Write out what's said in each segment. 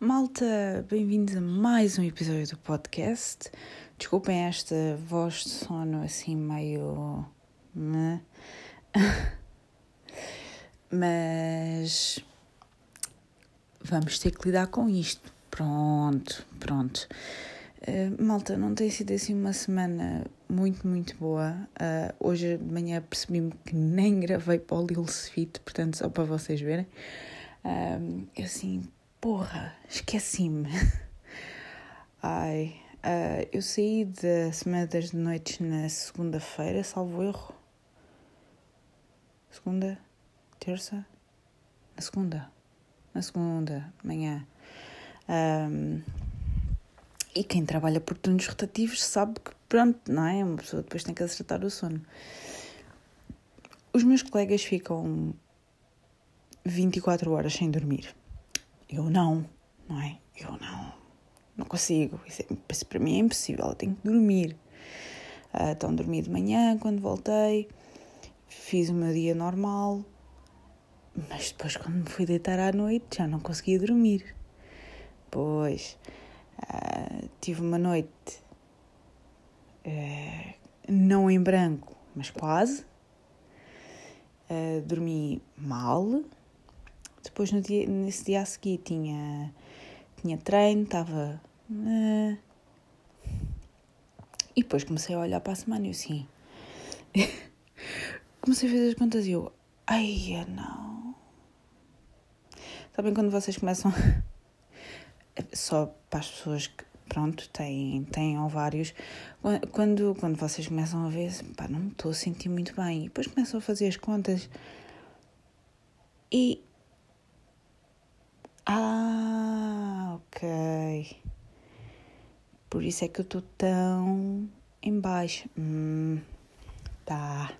Malta, bem-vindos a mais um episódio do podcast. Desculpem esta voz de sono assim meio. Mas vamos ter que lidar com isto. Pronto, pronto. Uh, malta, não tem sido assim uma semana muito, muito boa. Uh, hoje de manhã percebi-me que nem gravei para o Lil Sweet, portanto, só para vocês verem. Uh, assim, porra, esqueci-me. Ai, uh, eu saí da Semana das Noites na segunda-feira, salvo erro. Segunda? Terça? Na segunda. Na segunda, manhã. Um, e quem trabalha por turnos rotativos sabe que, pronto, não é? Uma pessoa depois tem que acertar o sono. Os meus colegas ficam 24 horas sem dormir. Eu não, não é? Eu não. Não consigo. Isso, é, para mim é impossível. Eu tenho que dormir. Uh, então, dormi de manhã quando voltei. Fiz o meu dia normal. Mas depois, quando me fui deitar à noite, já não conseguia dormir. Pois. Uh, tive uma noite uh, não em branco, mas quase. Uh, dormi mal. Depois, no dia, nesse dia a seguir, tinha, tinha treino, estava. E depois comecei a olhar para a semana e eu assim. comecei a fazer as contas e eu. Ai, não. Sabem quando vocês começam só para as pessoas que, pronto, têm, têm ovários, quando, quando vocês começam a ver, pá, não me estou a sentir muito bem, e depois começam a fazer as contas e. Ah, ok. Por isso é que eu estou tão em baixo. Hum, tá.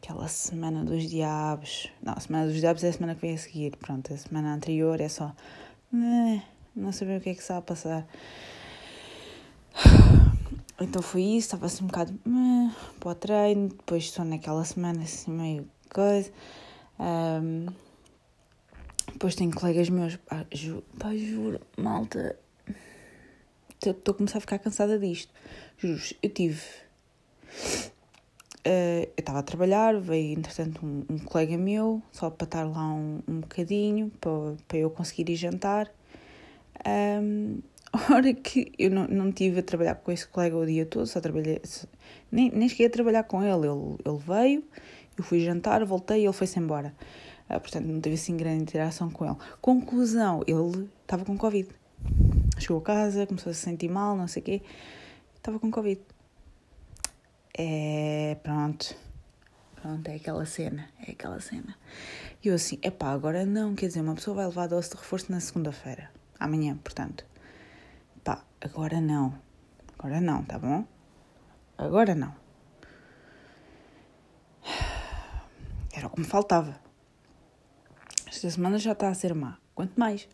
Aquela semana dos diabos. Não, a semana dos diabos é a semana que vem a seguir. Pronto, a semana anterior é só. Né, não sabia o que é que estava a passar. Então foi isso, estava assim um bocado uh, para o treino, depois estou naquela semana assim meio coisa. Um, depois tenho colegas meus, pá, ju, pá, juro, malta, estou a começar a ficar cansada disto. Juro, eu tive. Uh, eu estava a trabalhar, veio entretanto um, um, colega meu, só para estar lá um, um bocadinho, para, para eu conseguir ir jantar. Um, a hora que eu não, não tive a trabalhar com esse colega o dia todo, só trabalhei, nem, nem cheguei a trabalhar com ele. ele. Ele veio, eu fui jantar, voltei e ele foi-se embora. Uh, portanto, não teve assim grande interação com ele. Conclusão, ele estava com Covid. Chegou a casa, começou a se sentir mal, não sei o quê. Estava com Covid. É, pronto. Pronto, é aquela cena, é aquela cena. E eu assim, epá, agora não, quer dizer, uma pessoa vai levar a dose de reforço na segunda-feira amanhã, portanto. Pá, agora não. Agora não, tá bom? Agora não. Era o que me faltava. Esta semana já está a ser má. Quanto mais.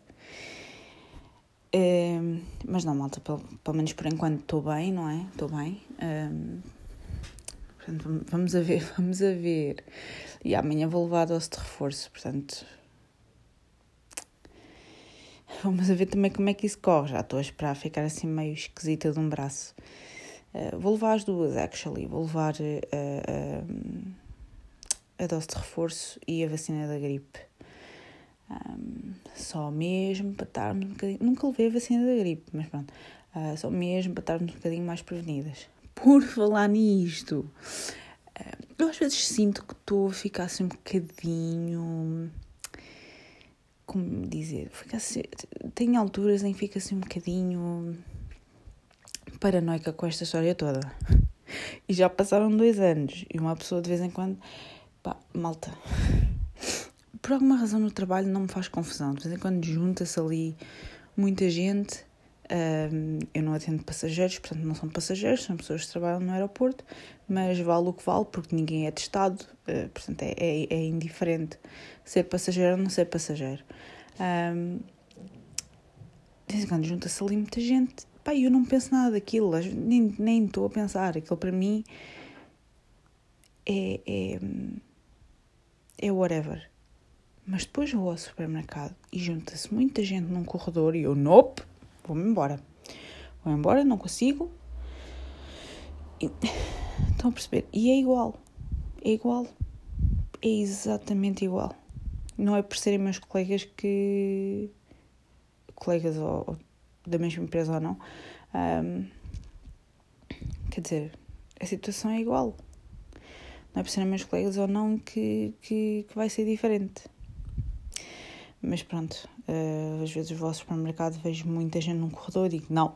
É, mas não, malta, pelo, pelo menos por enquanto estou bem, não é? Estou bem. É, portanto, vamos a ver, vamos a ver. E amanhã vou levar a dose de reforço, portanto, Vamos ver também como é que isso corre. Já estou a esperar ficar assim meio esquisita de um braço. Uh, vou levar as duas, actually. Vou levar uh, uh, a dose de reforço e a vacina da gripe. Um, só mesmo para estarmos um bocadinho. Nunca levei a vacina da gripe, mas pronto. Uh, só mesmo para estarmos um bocadinho mais prevenidas. Por falar nisto, uh, eu às vezes sinto que estou a ficar assim um bocadinho como dizer, fica assim, tem alturas em que fica assim um bocadinho paranoica com esta história toda. E já passaram dois anos e uma pessoa de vez em quando, pá, malta, por alguma razão no trabalho não me faz confusão. De vez em quando junta-se ali muita gente. Eu não atendo passageiros, portanto não são passageiros, são pessoas que trabalham no aeroporto, mas vale o que vale porque ninguém é testado, uh, portanto é, é, é indiferente ser passageiro ou não ser passageiro. Um, de vez em quando junta-se ali muita gente. Pá, eu não penso nada daquilo, nem, nem estou a pensar. Aquilo para mim é, é, é whatever. Mas depois vou ao supermercado e junta-se muita gente num corredor e eu, nope, vou-me embora. Vou embora, não consigo. E, estão a perceber? E é igual. É igual. É exatamente igual. Não é por serem meus colegas que. colegas ou, ou da mesma empresa ou não. Um, quer dizer, a situação é igual. Não é por serem meus colegas ou não que, que, que vai ser diferente. Mas pronto, uh, às vezes vou ao supermercado vejo muita gente num corredor e digo: não,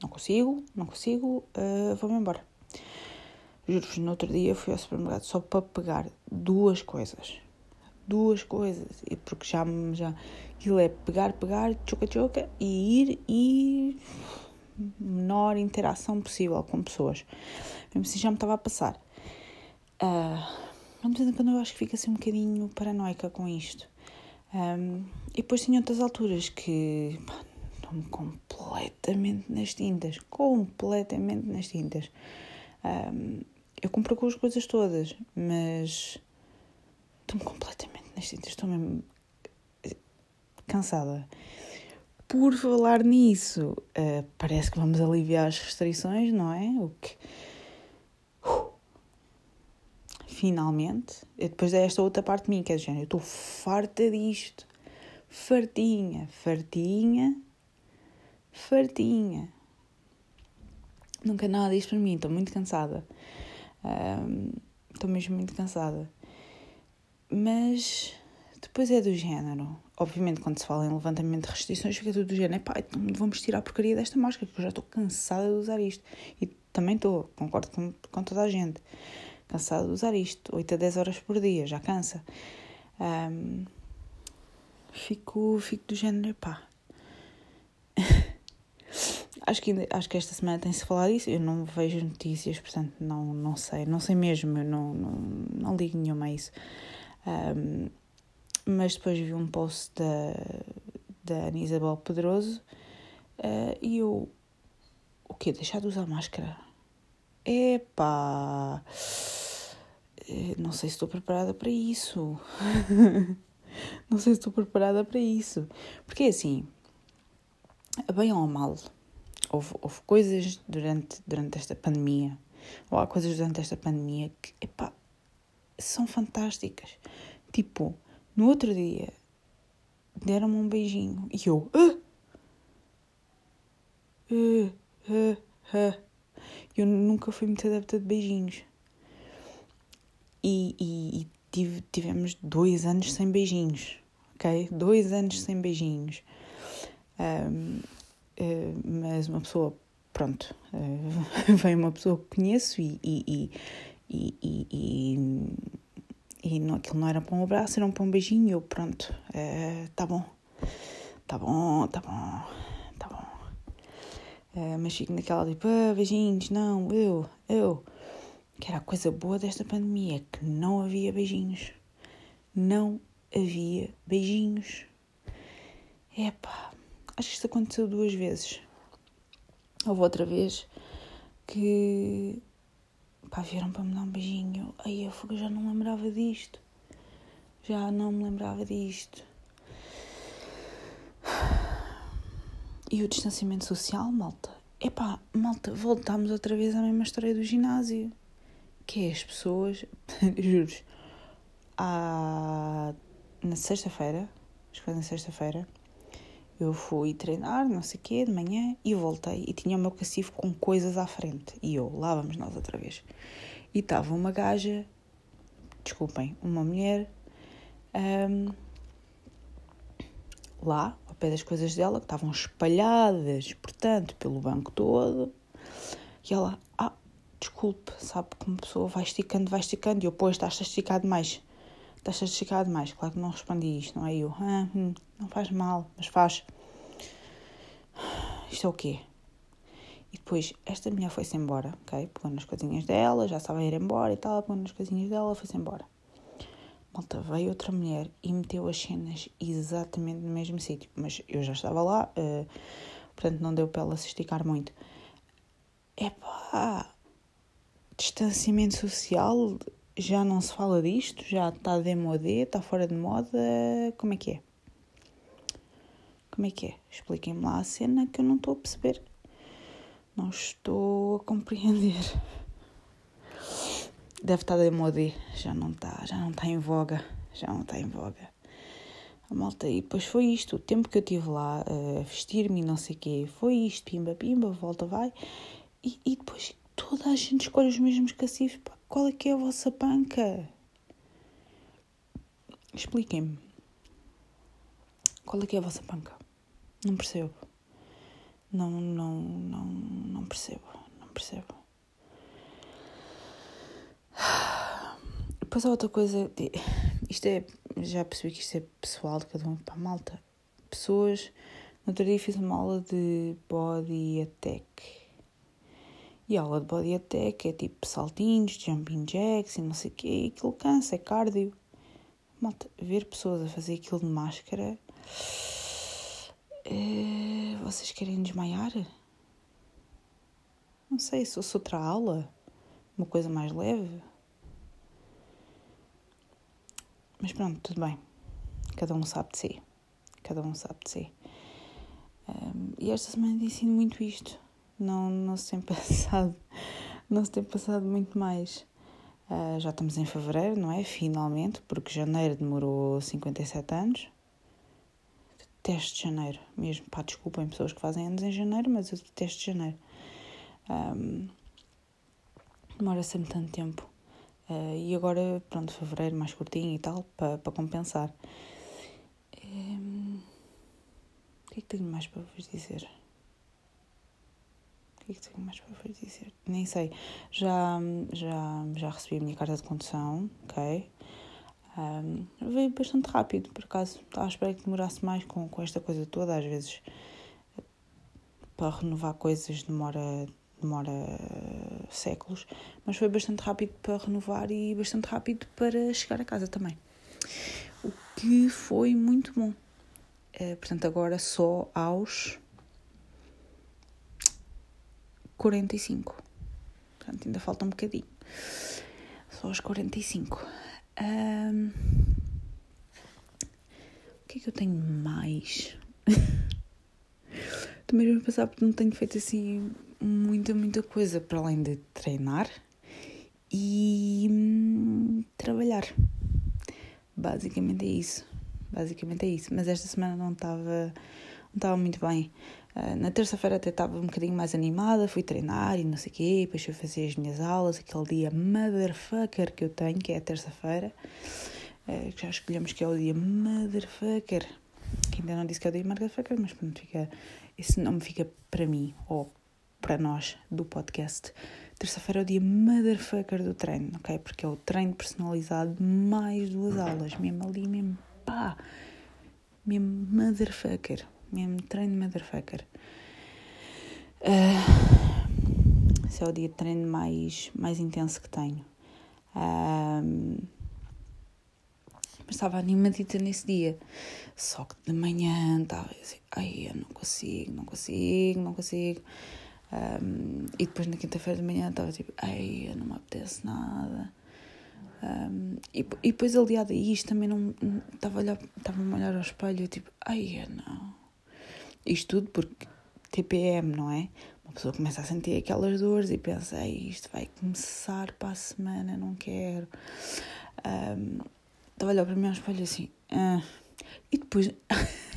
não consigo, não consigo, uh, vou-me embora. Juro-vos, no outro dia fui ao supermercado só para pegar duas coisas. Duas coisas. E porque já, já aquilo é pegar, pegar, choca-choca e ir e menor interação possível com pessoas. Mesmo assim já me estava a passar. Uh, de vez em quando eu acho que fico assim um bocadinho paranoica com isto. Um, e depois tinha outras alturas que estou-me completamente nas tintas. Completamente nas tintas. Um, eu compro com as coisas todas, mas estou-me completamente nas tintas. Estou mesmo eh, cansada. Por falar nisso, uh, parece que vamos aliviar as restrições, não é? O que. Finalmente, depois desta outra parte de mim, que é do género, eu estou farta disto. Fartinha, fartinha, fartinha. Nunca nada disto para mim, estou muito cansada. Estou um, mesmo muito cansada. Mas depois é do género obviamente, quando se fala em levantamento de restrições, fica tudo do género, pá, então vamos tirar a porcaria desta máscara, que eu já estou cansada de usar isto. E também estou, concordo com, com toda a gente, cansada de usar isto. 8 a 10 horas por dia, já cansa. Um, fico, fico do género, pá. acho, que, acho que esta semana tem-se falado disso. Eu não vejo notícias, portanto, não, não sei. Não sei mesmo, eu não, não, não ligo nenhuma a isso. Um, mas depois vi um post da, da Ana Isabel Pedroso uh, e eu. O quê? Deixar de usar máscara? Epá! Eh, não sei se estou preparada para isso. não sei se estou preparada para isso. Porque assim, bem ou mal, houve, houve coisas durante, durante esta pandemia, ou há coisas durante esta pandemia que, epá, são fantásticas. Tipo, no outro dia, deram-me um beijinho e eu. Ah! Ah, ah, ah. Eu nunca fui muito adepta de beijinhos. E, e, e tive, tivemos dois anos sem beijinhos, ok? Dois anos sem beijinhos. Um, uh, mas uma pessoa, pronto, uh, vem uma pessoa que conheço e, e, e, e, e e não, aquilo não era para um abraço, era para um beijinho. Eu, pronto, é, tá bom, tá bom, tá bom, tá bom. Mas fico naquela tipo, ah, beijinhos, não, eu, eu. Que era a coisa boa desta pandemia, que não havia beijinhos. Não havia beijinhos. Epá, acho que isto aconteceu duas vezes. Houve outra vez que Pá, vieram para me dar um beijinho. Aí eu já não lembrava disto. Já não me lembrava disto. E o distanciamento social, malta? Epá, malta, voltámos outra vez à mesma história do ginásio. Que é as pessoas, juro à... na sexta-feira, acho que foi na sexta-feira, eu fui treinar, não sei o quê, de manhã, e voltei. E tinha o meu cacifo com coisas à frente. E eu, lá vamos nós outra vez. E estava uma gaja, desculpem, uma mulher, um, lá, ao pé das coisas dela, que estavam espalhadas, portanto, pelo banco todo. E ela, desculpe, sabe uma pessoa vai esticando, vai esticando, e eu, pois, estás a esticar demais estás a esticar demais. Claro que não respondi isto, não é eu. Ah, hum, não faz mal, mas faz. Isto é o quê? E depois, esta mulher foi-se embora, ok? Pegou nas coisinhas dela, já estava a ir embora e tal, pegou nas coisinhas dela, foi-se embora. Malta, veio outra mulher e meteu as cenas exatamente no mesmo sítio. Mas eu já estava lá, uh, portanto não deu para ela se esticar muito. Epá, distanciamento social já não se fala disto? Já está demodé? Está fora de moda? Como é que é? Como é que é? Expliquem-me lá a cena que eu não estou a perceber. Não estou a compreender. Deve estar demodé. Já não está, já não está em voga. Já não está em voga. A malta, e depois foi isto, o tempo que eu tive lá a vestir-me e não sei o quê, foi isto, pimba, pimba, volta, vai. E, e depois toda a gente escolhe os mesmos cacifes. Pá, qual é que é a vossa panca? Expliquem-me. Qual é que é a vossa panca? Não percebo. Não, não, não, não percebo. Não percebo. Depois há outra coisa. Isto é já percebi que isto é pessoal de cada um para a malta. Pessoas. No outro dia fiz uma aula de body attack. E a aula de body attack é tipo saltinhos, jumping jacks e não sei o quê. Aquilo cansa, é cardio. Malta, ver pessoas a fazer aquilo de máscara. É... Vocês querem desmaiar? Não sei, se fosse outra aula, uma coisa mais leve. Mas pronto, tudo bem. Cada um sabe de si. Cada um sabe de si. Um, e esta semana disse muito isto. Não, não se tem passado, não se tem passado muito mais. Uh, já estamos em fevereiro, não é? Finalmente, porque janeiro demorou 57 anos. Detesto janeiro, mesmo. Pá, desculpem pessoas que fazem anos em janeiro, mas eu detesto janeiro. Um, demora sempre tanto tempo. Uh, e agora, pronto, fevereiro mais curtinho e tal, para pa compensar. Um, o que é que tenho mais para vos dizer? Que é que tenho mais para vos dizer? Nem sei. Já, já, já recebi a minha carta de condução, ok? Um, veio bastante rápido, por acaso. Estava à espera que demorasse mais com, com esta coisa toda. Às vezes, para renovar coisas demora demora séculos, mas foi bastante rápido para renovar e bastante rápido para chegar a casa também. O que foi muito bom. É, portanto, agora só aos 45. Portanto, ainda falta um bocadinho. Só aos 45. Um, o que é que eu tenho mais? Estou mesmo a pensar porque não tenho feito assim muita, muita coisa para além de treinar e hum, trabalhar. Basicamente é isso. Basicamente é isso. Mas esta semana não estava não estava muito bem. Uh, na terça-feira até estava um bocadinho mais animada, fui treinar e não sei o quê, depois fui fazer as minhas aulas, aquele dia motherfucker que eu tenho, que é a terça-feira, que já escolhemos que é o dia motherfucker, que ainda não disse que é o dia motherfucker, mas pronto, fica, esse nome fica para mim, ou para nós do podcast. Terça-feira é o dia motherfucker do treino, ok? Porque é o treino personalizado mais duas aulas, mesmo ali, mesmo pá, mesmo motherfucker, mesmo treino motherfucker. Uh, esse é o dia de treino mais, mais intenso que tenho. Um, mas estava animadita nesse dia. Só que de manhã estava assim, ai, eu não consigo, não consigo, não consigo. Um, e depois na quinta-feira de manhã estava tipo, ai, não me apetece nada. Um, e, e depois aliado a isto também não estava a olhar, estava a olhar ao espelho tipo, ai, não. Isto tudo porque TPM, não é? Uma pessoa começa a sentir aquelas dores e pensa, isto vai começar para a semana, não quero. Um, estava a olhar para mim ao espelho assim, ah. e depois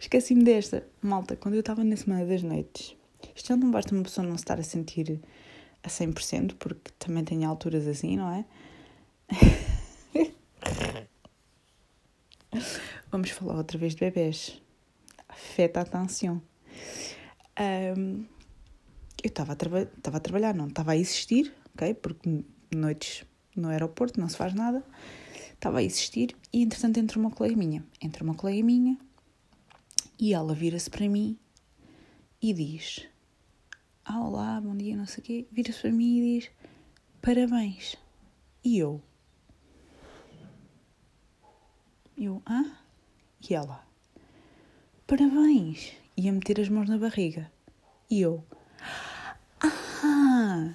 Esqueci-me desta. Malta, quando eu estava na Semana das Noites, isto já não basta uma pessoa não se estar a sentir a 100%, porque também tem alturas assim, não é? Vamos falar outra vez de bebês. Feta atenção. Um, eu estava a, traba a trabalhar, não estava a existir, ok? Porque noites no aeroporto não se faz nada. Estava a existir e entretanto entra uma colega minha. Entra uma colega minha e ela vira-se para mim e diz: ah, Olá, bom dia, não sei o quê. Vira-se para mim e diz: Parabéns. E eu: Eu, ah? E ela: Parabéns. E a meter as mãos na barriga. E eu: Ah!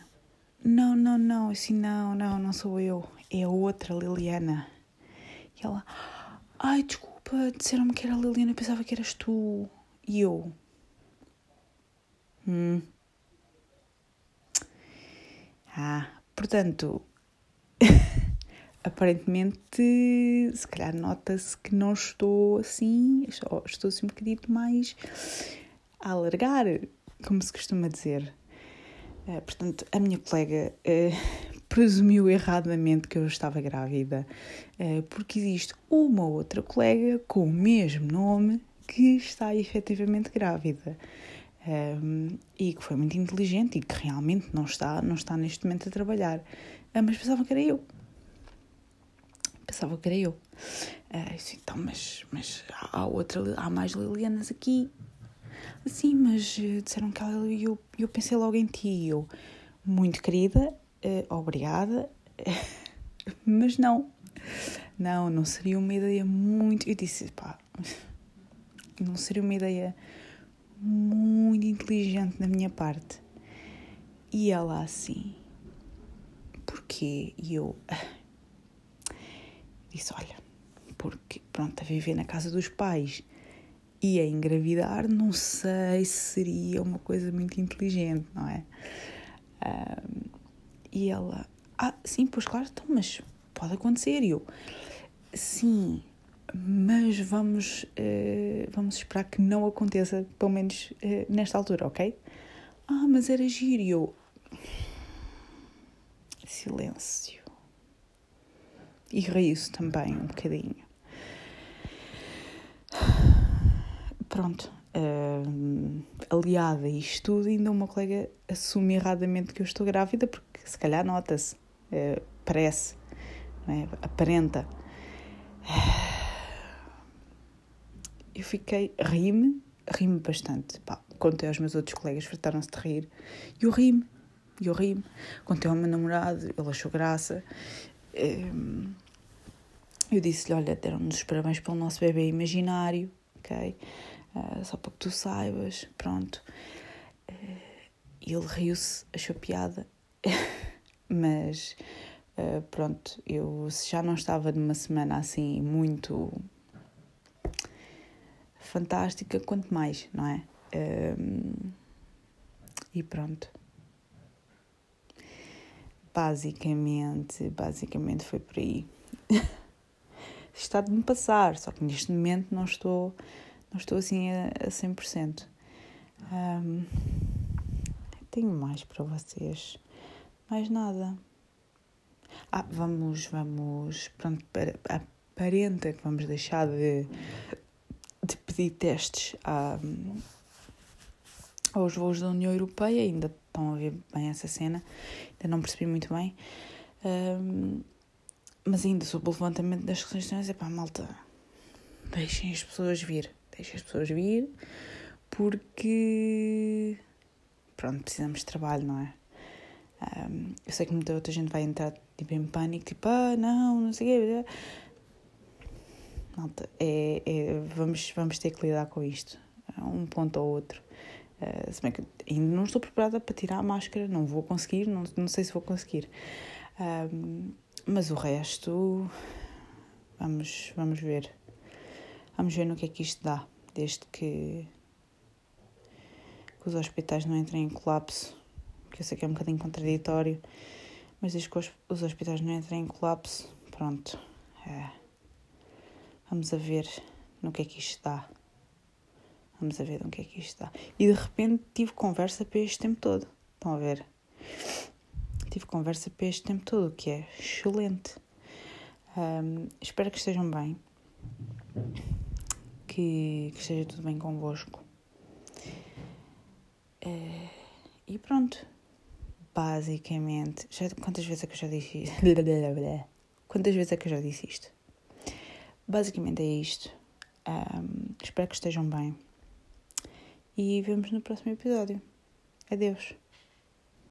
não, não, não, assim, não, não, não sou eu, é a outra Liliana. E ela, ai, desculpa, disseram-me que era a Liliana, pensava que eras tu. E eu, hum. Ah, portanto, aparentemente, se calhar nota-se que não estou assim, estou assim um bocadinho mais a alargar, como se costuma dizer. Uh, portanto, a minha colega uh, presumiu erradamente que eu estava grávida, uh, porque existe uma outra colega com o mesmo nome que está efetivamente grávida. Um, e que foi muito inteligente e que realmente não está, não está neste momento a trabalhar. Uh, mas pensava que era eu. Pensava que era eu. Uh, disse, então, mas, mas há outra, há mais Lilianas aqui. Sim, mas uh, disseram que ela e eu, eu pensei logo em ti. Eu, muito querida, uh, obrigada, mas não. Não, não seria uma ideia muito. Eu disse, pá, não seria uma ideia muito inteligente da minha parte. E ela assim, porquê? E eu disse: Olha, porque pronto, a viver na casa dos pais e a engravidar, não sei se seria uma coisa muito inteligente, não é? E ela, ah, sim, pois claro, então, mas pode acontecer. E eu, sim, mas vamos, uh, vamos esperar que não aconteça, pelo menos uh, nesta altura, ok? Ah, mas era giro. Silêncio. E ri-se também um bocadinho. Pronto. Uh, aliada a isto tudo, ainda uma colega assume erradamente que eu estou grávida, porque se calhar nota-se, uh, parece, é? aparenta. Eu fiquei, ri-me, ri-me bastante. Pá, contei aos meus outros colegas, fartaram-se de rir. E eu ri-me, eu ri-me. Contei ao meu namorado, ele achou graça. Ehm, eu disse-lhe: Olha, deram-nos os parabéns pelo nosso bebê imaginário, ok? Uh, só para que tu saibas, pronto. Uh, ele riu-se, achou piada, mas uh, pronto, eu já não estava numa semana assim muito fantástica, quanto mais, não é? E pronto. Basicamente, basicamente foi por aí. Está de me passar, só que neste momento não estou, não estou assim a, a 100%. Um, tenho mais para vocês. Mais nada. Ah, vamos, vamos, pronto, aparenta que vamos deixar de de pedir testes a, aos voos da União Europeia, ainda estão a ver bem essa cena, ainda não percebi muito bem. Um, mas ainda sobre o levantamento das restrições, é pá, malta, deixem as pessoas vir, deixem as pessoas vir, porque pronto, precisamos de trabalho, não é? Um, eu sei que muita outra gente vai entrar tipo, em pânico, tipo, ah, não, não sei o quê malta, é, é, vamos, vamos ter que lidar com isto, um ponto ou outro. Uh, se bem que ainda não estou preparada para tirar a máscara, não vou conseguir, não, não sei se vou conseguir. Uh, mas o resto, vamos, vamos ver. Vamos ver no que é que isto dá, desde que, que os hospitais não entrem em colapso, que eu sei que é um bocadinho contraditório, mas desde que os, os hospitais não entrem em colapso, pronto. É Vamos a ver no que é que isto dá. Vamos a ver no que é que isto dá. E de repente tive conversa para este tempo todo. Estão a ver? Tive conversa para este tempo todo, o que é excelente. Um, espero que estejam bem. Que, que esteja tudo bem convosco. Uh, e pronto. Basicamente. Já, quantas vezes é que eu já disse isto? Quantas vezes é que eu já disse isto? Basicamente é isto. Um, espero que estejam bem. E vemos no próximo episódio. Adeus.